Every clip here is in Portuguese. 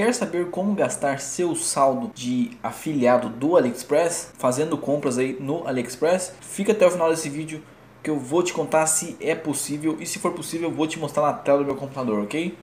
quer saber como gastar seu saldo de afiliado do AliExpress, fazendo compras aí no AliExpress? Fica até o final desse vídeo que eu vou te contar se é possível e se for possível eu vou te mostrar na tela do meu computador, ok?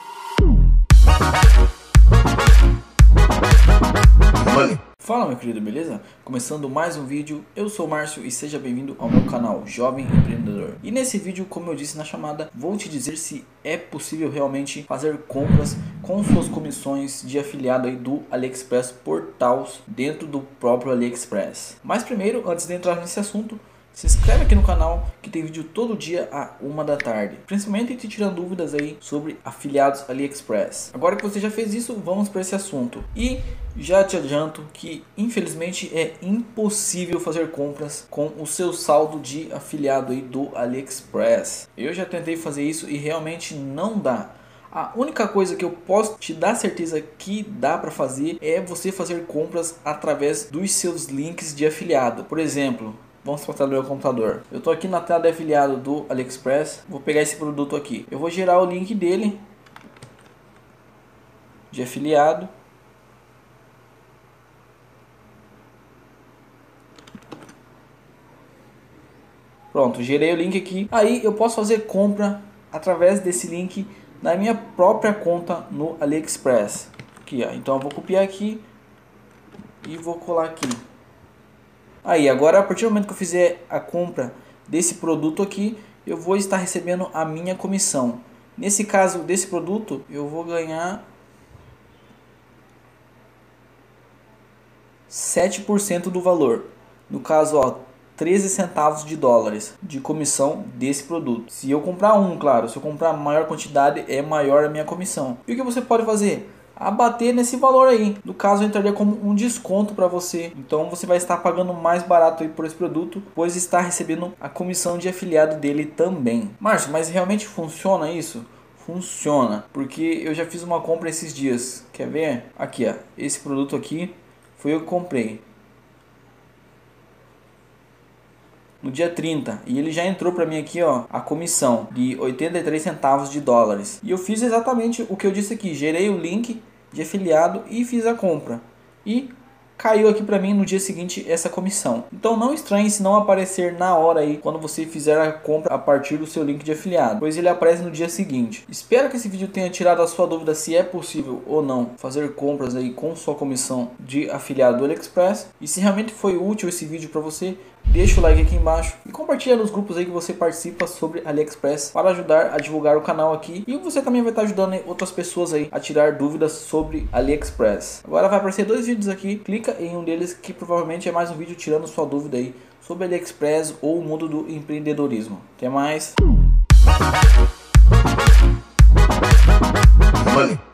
Fala meu querido, beleza? Começando mais um vídeo, eu sou o Márcio e seja bem-vindo ao meu canal Jovem Empreendedor. E nesse vídeo, como eu disse na chamada, vou te dizer se é possível realmente fazer compras com suas comissões de afiliado aí do AliExpress Portals dentro do próprio AliExpress. Mas primeiro, antes de entrar nesse assunto, se inscreve aqui no canal que tem vídeo todo dia a uma da tarde, principalmente te tirando dúvidas aí sobre afiliados AliExpress. Agora que você já fez isso, vamos para esse assunto. E já te adianto que infelizmente é impossível fazer compras com o seu saldo de afiliado aí do AliExpress. Eu já tentei fazer isso e realmente não dá. A única coisa que eu posso te dar certeza que dá para fazer é você fazer compras através dos seus links de afiliado. Por exemplo, Vamos para o meu computador. Eu estou aqui na tela de afiliado do AliExpress. Vou pegar esse produto aqui. Eu vou gerar o link dele de afiliado. Pronto, gerei o link aqui. Aí eu posso fazer compra através desse link na minha própria conta no AliExpress. Aqui, ó. Então eu vou copiar aqui e vou colar aqui. Aí, agora a partir do momento que eu fizer a compra desse produto aqui, eu vou estar recebendo a minha comissão. Nesse caso desse produto, eu vou ganhar 7% do valor. No caso, ó, 13 centavos de dólares de comissão desse produto. Se eu comprar um, claro, se eu comprar maior quantidade, é maior a minha comissão. E o que você pode fazer? Abater nesse valor aí. No caso, entraria como um desconto para você. Então você vai estar pagando mais barato aí por esse produto, pois está recebendo a comissão de afiliado dele também. Márcio, mas realmente funciona isso? Funciona, porque eu já fiz uma compra esses dias. Quer ver? Aqui, ó, esse produto aqui foi eu que comprei. No dia 30 e ele já entrou para mim aqui, ó, a comissão de 83 centavos de dólares. E eu fiz exatamente o que eu disse aqui, gerei o link de afiliado e fiz a compra. E caiu aqui para mim no dia seguinte essa comissão. Então não estranhe se não aparecer na hora aí quando você fizer a compra a partir do seu link de afiliado, pois ele aparece no dia seguinte. Espero que esse vídeo tenha tirado a sua dúvida se é possível ou não fazer compras aí com sua comissão de afiliado do AliExpress. E se realmente foi útil esse vídeo para você, deixa o like aqui embaixo e compartilha nos grupos aí que você participa sobre AliExpress para ajudar a divulgar o canal aqui e você também vai estar ajudando outras pessoas aí a tirar dúvidas sobre AliExpress. Agora vai aparecer dois vídeos aqui, clica em um deles que provavelmente é mais um vídeo tirando sua dúvida aí sobre AliExpress ou o mundo do empreendedorismo. Até mais. Money.